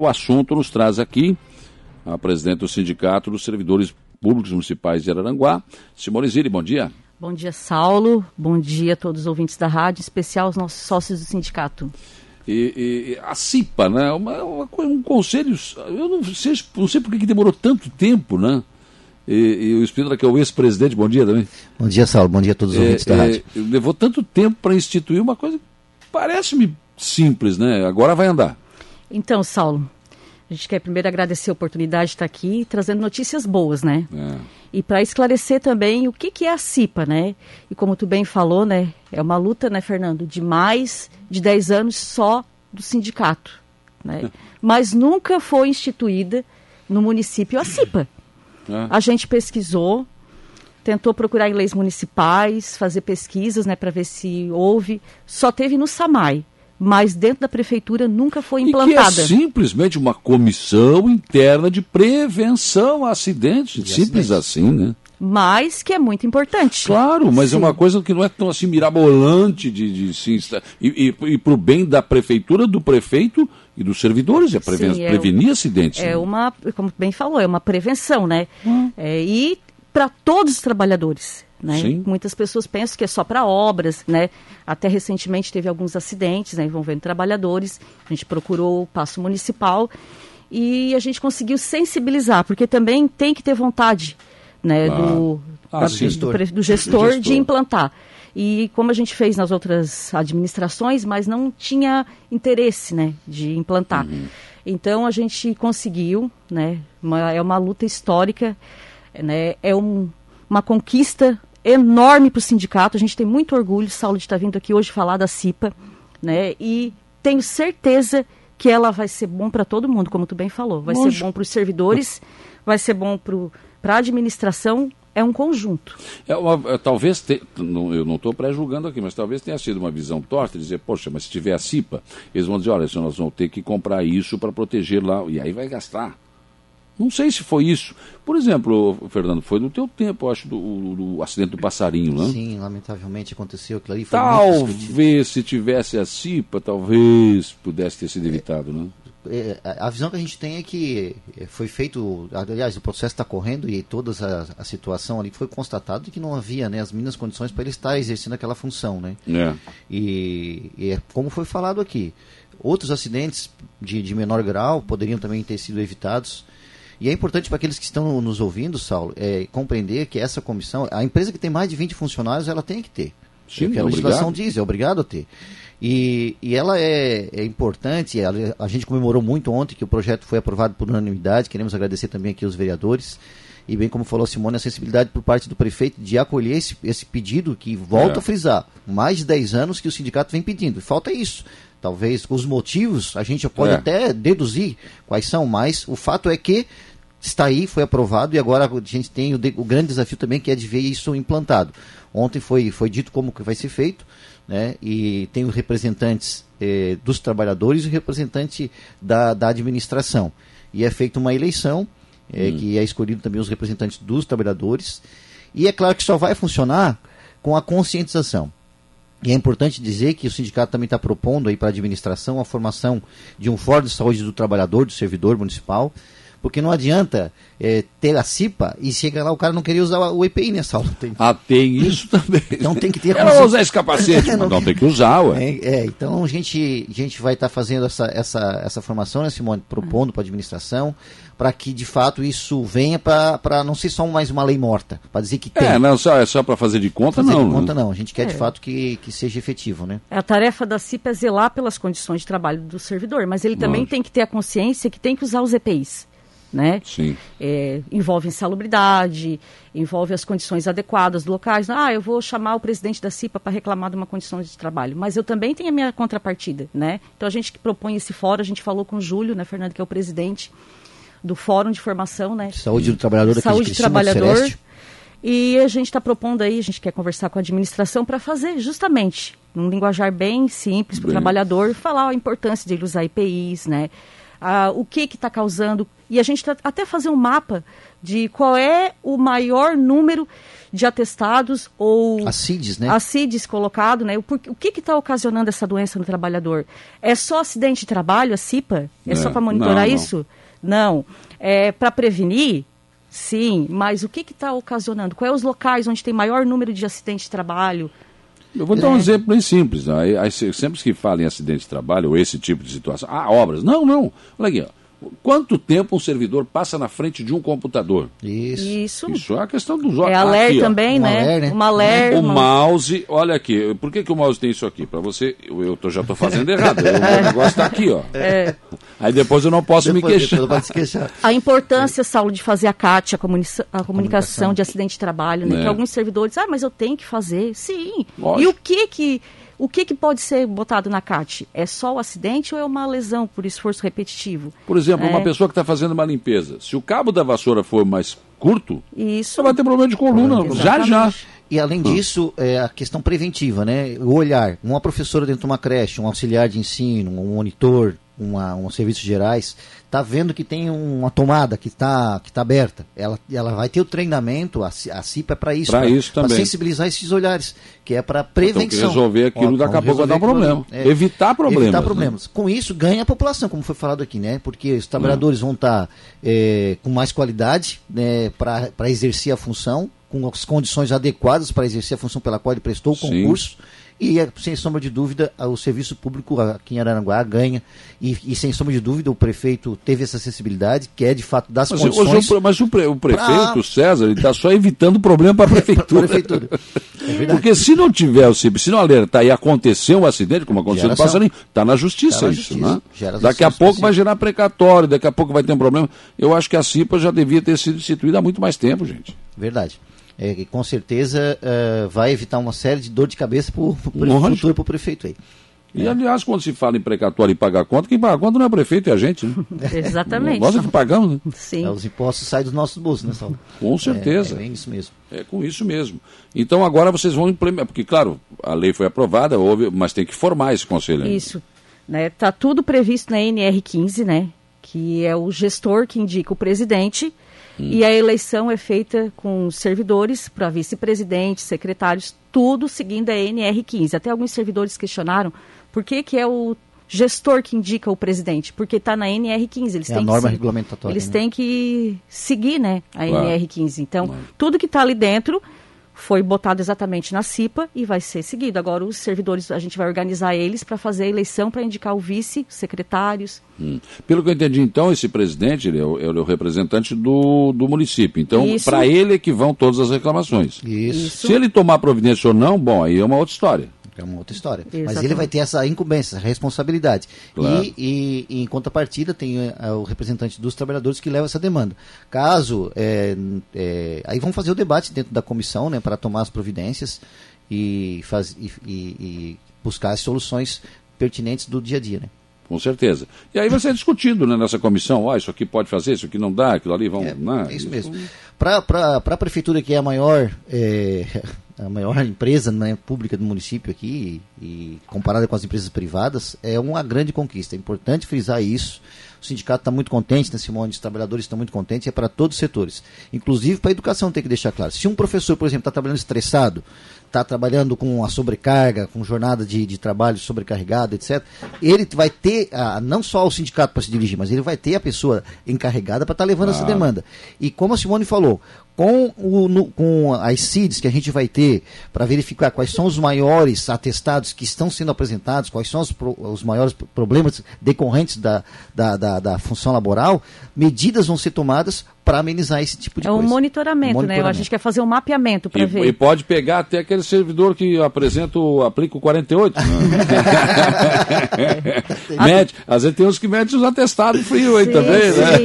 O assunto nos traz aqui a presidente do Sindicato dos Servidores Públicos Municipais de Araranguá, Simone Zilli, bom dia. Bom dia, Saulo. Bom dia a todos os ouvintes da rádio, em especial os nossos sócios do sindicato. E, e a CIPA, né? Uma, uma, um conselho. Eu não sei, não sei por que demorou tanto tempo, né? E, e o Espírito que é o ex-presidente, bom dia também. Bom dia, Saulo. Bom dia a todos os é, ouvintes da é, rádio. Levou tanto tempo para instituir uma coisa que parece-me simples, né? Agora vai andar. Então, Saulo, a gente quer primeiro agradecer a oportunidade de estar aqui trazendo notícias boas, né? É. E para esclarecer também o que, que é a CIPA, né? E como tu bem falou, né? É uma luta, né, Fernando, de mais de 10 anos só do sindicato, né? Mas nunca foi instituída no município a CIPA. É. A gente pesquisou, tentou procurar em leis municipais, fazer pesquisas, né, para ver se houve. Só teve no SAMAI mas dentro da prefeitura nunca foi implantada. E que é simplesmente uma comissão interna de prevenção a acidentes, de simples acidentes. assim, né? Mas que é muito importante. Claro, mas é Sim. é uma coisa que não é tão assim mirabolante de, de, de e, e, e para o bem da prefeitura, do prefeito e dos servidores, é, preven Sim, é prevenir acidentes. É né? uma, como bem falou, é uma prevenção, né? Hum. É, e para todos os trabalhadores. Né? Muitas pessoas pensam que é só para obras, né? Até recentemente teve alguns acidentes né, envolvendo trabalhadores. A gente procurou o passo municipal e a gente conseguiu sensibilizar, porque também tem que ter vontade né, ah. do, ah, do, gestor. Do, do, gestor, gestor de implantar. E como a gente fez nas outras administrações, mas não tinha interesse né, de implantar. Uhum. Então a gente conseguiu, né, uma, é uma luta histórica, né, é um, uma conquista enorme para o sindicato. A gente tem muito orgulho, Saulo, de estar vindo aqui hoje falar da CIPA, né? E tenho certeza que ela vai ser bom para todo mundo, como tu bem falou. Vai ser bom para os servidores, vai ser bom para a administração. É um conjunto. É uma, é, talvez, te, não, eu não estou pré-julgando aqui, mas talvez tenha sido uma visão torta dizer, poxa, mas se tiver a CIPA, eles vão dizer, olha, nós vamos ter que comprar isso para proteger lá, e aí vai gastar. Não sei se foi isso. Por exemplo, Fernando, foi no teu tempo, acho, do, do acidente do passarinho, né? Sim, lamentavelmente aconteceu aquilo ali. Talvez, se tivesse a CIPA, talvez pudesse ter sido evitado, né? É, a visão que a gente tem é que foi feito, aliás, o processo está correndo e toda a, a, situação ali foi constatado que não havia né, as mínimas condições para ele estar exercendo aquela função, né? É. E, e é como foi falado aqui, outros acidentes de, de menor grau poderiam também ter sido evitados e é importante para aqueles que estão nos ouvindo, Saulo, é, compreender que essa comissão, a empresa que tem mais de 20 funcionários, ela tem que ter. Sim, que a legislação diz, é obrigado a ter. E, e ela é, é importante, a, a, gente comemorou muito ontem que o projeto foi aprovado por unanimidade, queremos agradecer também aqui os vereadores, e bem como falou a Simone, a sensibilidade por parte do prefeito de acolher esse, esse pedido que, volta é. a frisar, mais de 10 anos que o sindicato vem pedindo, falta isso. Talvez os motivos a gente pode é. até deduzir quais são, mas o fato é que está aí, foi aprovado e agora a gente tem o, de, o, grande desafio também que é de ver isso implantado. Ontem foi, foi dito como que vai ser feito, né? E tem os representantes eh, dos trabalhadores e o representante da, da administração. E é feita uma eleição, eh, hum. que é escolhido também os representantes dos trabalhadores. E é claro que só vai funcionar com a conscientização. E é importante dizer que o sindicato também está propondo aí para a administração a formação de um fórum de saúde do trabalhador, do servidor municipal, porque não adianta é, ter a CIPA e chega lá o cara não queria usar o EPI nessa aula. Tem... Ah, tem isso também. Então tem que ter... Ela vai usar esse capacete, não, não tem que usar, ué. É, é então a gente, a gente vai estar tá fazendo essa, essa, essa formação, né, Simone, propondo para a administração, para que de fato isso venha para não ser só mais uma lei morta, para dizer que tem. É, não só, é só para fazer de conta, fazer não. de conta, né? não. A gente quer é. de fato que, que seja efetivo, né? A tarefa da CIPA é zelar pelas condições de trabalho do servidor, mas ele também Lógico. tem que ter a consciência que tem que usar os EPIs né? Sim. É, envolve insalubridade, envolve as condições adequadas do locais. Ah, eu vou chamar o presidente da CIPA para reclamar de uma condição de trabalho, mas eu também tenho a minha contrapartida, né? Então a gente que propõe esse fórum, a gente falou com o Júlio, né, Fernando, que é o presidente do Fórum de Formação, né? Saúde do Trabalhador. Saúde do Trabalhador. E a gente está propondo aí, a gente quer conversar com a administração para fazer justamente, num linguajar bem simples para o trabalhar, falar a importância de ele usar IPIs, né? ah, o que está causando. E a gente tá, até fazer um mapa de qual é o maior número de atestados ou acides, né? acides colocado, né? O, o que está ocasionando essa doença no trabalhador? É só acidente de trabalho, a CIPA? É, é só para monitorar não, isso? Não. É para prevenir? Sim, mas o que está ocasionando? Quais os locais onde tem maior número de acidentes de trabalho? Eu vou dar um é. exemplo bem simples. Né? Aí, sempre que fala em acidente de trabalho ou esse tipo de situação, ah, obras. Não, não. Olha aqui, ó. Quanto tempo um servidor passa na frente de um computador? Isso. Isso, Isso é a questão dos olhos. É a LER também, né? Ler, né? Uma LER. O uma... mouse, olha aqui. Por que, que o mouse tem isso aqui? Para você, eu, eu tô, já estou fazendo errado. o negócio está aqui, ó. É. Aí depois eu não posso depois, me queixar. Queixar. A importância, Saulo, de fazer a CAT, a, comuni a comunicação, de acidente de trabalho, né? É. Que alguns servidores, ah, mas eu tenho que fazer. Sim. Lógico. E o que que o que, que pode ser botado na CAT? É só o acidente ou é uma lesão por esforço repetitivo? Por exemplo, é... uma pessoa que está fazendo uma limpeza, se o cabo da vassoura for mais curto, Isso. vai ter problema de coluna, já já. E além disso, é a questão preventiva, né? O olhar. Uma professora dentro de uma creche, um auxiliar de ensino, um monitor, uma, um serviços gerais, está vendo que tem uma tomada que está que tá aberta. Ela, ela vai ter o treinamento, a, a CIPA é para isso. Para isso também. Para sensibilizar esses olhares, que é para prevenção. Então, resolver aquilo, Ó, daqui a pouco vai dar problema. É, evitar problemas. Evitar problemas. Né? Com isso, ganha a população, como foi falado aqui, né? Porque os trabalhadores vão estar tá, é, com mais qualidade né, para exercer a função, com as condições adequadas para exercer a função pela qual ele prestou o concurso. Sim e, é, sem sombra de dúvida, o serviço público aqui em Araranguá ganha. E, e, sem sombra de dúvida, o prefeito teve essa sensibilidade, que é de fato das mas, condições. Mas o, pre, o prefeito, pra... César, ele está só evitando o problema para a prefeitura. prefeitura. É Porque se não tiver o CIP, se não alertar e acontecer um acidente, como aconteceu no passarinho, está na justiça tá na isso. Justiça. Né? Daqui a pouco vai gerar precatório, daqui a pouco vai ter um problema. Eu acho que a CIPA já devia ter sido instituída há muito mais tempo, gente. Verdade é, que com certeza uh, vai evitar uma série de dor de cabeça para o futuro para o prefeito aí. E, é. aliás, quando se fala em precatório e pagar conta, quem paga conta não é o prefeito, é a gente. Né? Exatamente. Nós é que pagamos. Né? Sim. É, os impostos saem dos nossos bolsos, né, Saulo? Com certeza. É, é isso mesmo. É com isso mesmo. Então agora vocês vão implementar, porque, claro, a lei foi aprovada, houve, mas tem que formar esse conselho. Isso. Está né? Tá tudo previsto na NR15, né? Que é o gestor que indica o presidente Hum. E a eleição é feita com servidores para vice-presidente, secretários, tudo seguindo a NR15. Até alguns servidores questionaram por que, que é o gestor que indica o presidente, porque está na NR15. Eles é têm a norma regulamentatória. Eles né? têm que seguir né, a claro. NR15. Então, claro. tudo que está ali dentro foi botado exatamente na CIPA e vai ser seguido. Agora, os servidores, a gente vai organizar eles para fazer a eleição para indicar o vice, secretários. Hum. Pelo que eu entendi, então, esse presidente ele é, o, ele é o representante do, do município. Então, para ele é que vão todas as reclamações. Isso. Se ele tomar providência ou não, bom, aí é uma outra história é uma outra história. Exatamente. Mas ele vai ter essa incumbência, essa responsabilidade. Claro. E, e, e, em contrapartida, tem é, o representante dos trabalhadores que leva essa demanda. Caso. É, é, aí vamos fazer o debate dentro da comissão né, para tomar as providências e, faz, e, e, buscar as soluções pertinentes do dia a dia. Né? Com certeza. E aí vai ser discutido né, nessa comissão, ó, oh, isso aqui pode fazer, isso aqui não dá, aquilo ali vão. É, né? é isso mesmo. Para a prefeitura, que é a maior é, a maior empresa né, pública do município aqui, e comparada com as empresas privadas, é uma grande conquista. É importante frisar isso. O sindicato está muito contente, né, Simone? Os trabalhadores estão muito contentes, é para todos os setores. Inclusive para a educação tem que deixar claro. Se um professor, por exemplo, está trabalhando estressado, está trabalhando com a sobrecarga, com jornada de, de trabalho sobrecarregada, etc., ele vai ter a, não só o sindicato para se dirigir, mas ele vai ter a pessoa encarregada para estar tá levando essa demanda. E como a Simone falou, com, o, no, com as CIDs que a gente vai ter para verificar quais são os maiores atestados que estão sendo apresentados, quais são os, pro, os maiores problemas decorrentes da, da, da, da função laboral, medidas vão ser tomadas para amenizar esse tipo de é coisa. É um monitoramento, monitoramento, né? A gente quer fazer um mapeamento para ver. E pode pegar até aquele servidor que apresenta o, aplica o 48. Né? mede, às vezes tem uns que medem os atestados frios aí sim, também, sim. né?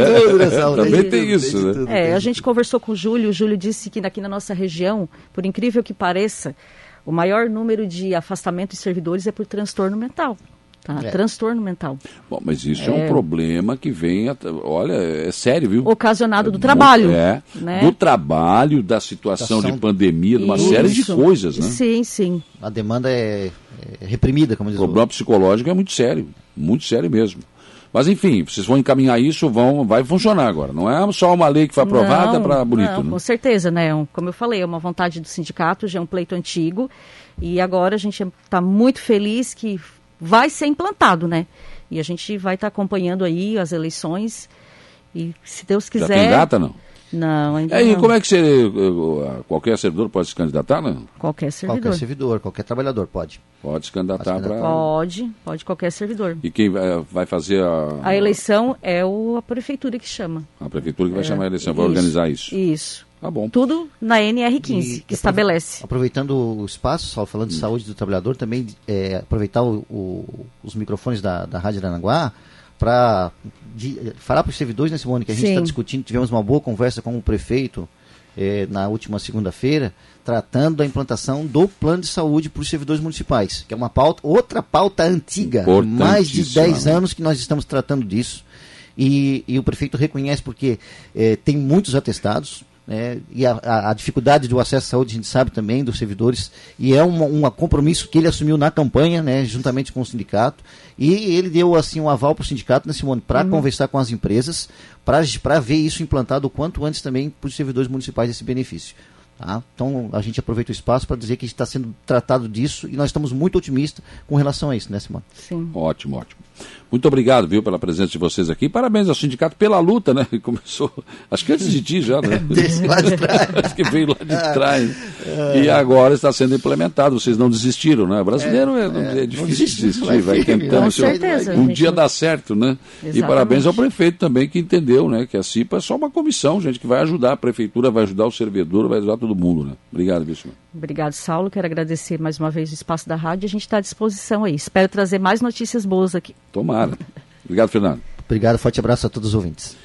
também tem isso, né? É, a gente conversou com o Júlio, o Júlio disse que aqui na nossa região, por incrível que pareça, o maior número de afastamento de servidores é por transtorno mental. Tá? É. Transtorno mental. Bom, mas isso é, é um problema que vem, olha, é sério, viu? Ocasionado do trabalho. É, né? do trabalho, da situação, de pandemia, de uma isso. série de coisas, né? Sim, sim. A demanda é, é reprimida, como diz o problema psicológico é muito sério, muito sério mesmo. Mas enfim, vocês vão encaminhar isso, vão, vai funcionar agora. Não é só uma lei que foi aprovada para bonito. Não, né? Com certeza, né? Como eu falei, é uma vontade do sindicato, já é um pleito antigo. E agora a gente está muito feliz que vai ser implantado, né? E a gente vai estar tá acompanhando aí as eleições. E se Deus quiser. Já tem data, não? Não, ainda é, não. E como é que você, qualquer servidor pode se candidatar, não? Qualquer servidor. Qualquer servidor, qualquer trabalhador pode. Pode se candidatar para... Pode, pode qualquer servidor. E quem vai fazer a... A eleição é o, a prefeitura que chama. A prefeitura que vai é, chamar a eleição, vai organizar isso. Isso. Tá bom. Tudo na NR15, e, que estabelece. Aproveitando o espaço, só falando de hum. saúde do trabalhador, também é, aproveitar o, o, os microfones da, da Rádio Aranaguá para falar para os servidores, né, Simone, que a gente está discutindo, tivemos uma boa conversa com o prefeito eh, na última segunda-feira, tratando da implantação do plano de saúde para os servidores municipais, que é uma pauta, outra pauta antiga, mais de 10 anos que nós estamos tratando disso. E, e o prefeito reconhece porque eh, tem muitos atestados, né, e a, a, a, dificuldade do acesso à saúde a gente sabe também dos servidores e é um, um compromisso que ele assumiu na campanha, né, juntamente com o sindicato e ele deu assim um aval para o sindicato, né, Simone, para uhum. conversar com as empresas para ver isso implantado o quanto antes também para os servidores municipais esse benefício. Tá? Então a gente aproveita o espaço para dizer que está sendo tratado disso e nós estamos muito otimistas com relação a isso, né, Simone? Sim. Ótimo, ótimo. Muito obrigado, viu, pela presença de vocês aqui. Parabéns ao sindicato pela luta, né? Começou, acho que antes de ti já, né? Desde lá de trás. acho que veio lá de ah, trás. É. E agora está sendo implementado. Vocês não desistiram, né? O brasileiro é, é, é difícil desistir, vai, vai tentando. Com certeza. Um dia dá certo, né? Exatamente. E parabéns ao prefeito também que entendeu, né? Que a CIPA é só uma comissão, gente, que vai ajudar a prefeitura, vai ajudar o servidor, vai ajudar todo mundo, né? Obrigado, Bicho. Obrigado, Saulo. Quero agradecer mais uma vez o espaço da rádio. A gente está à disposição aí. Espero trazer mais notícias boas aqui. Tomara. Obrigado, Fernando. Obrigado, forte abraço a todos os ouvintes.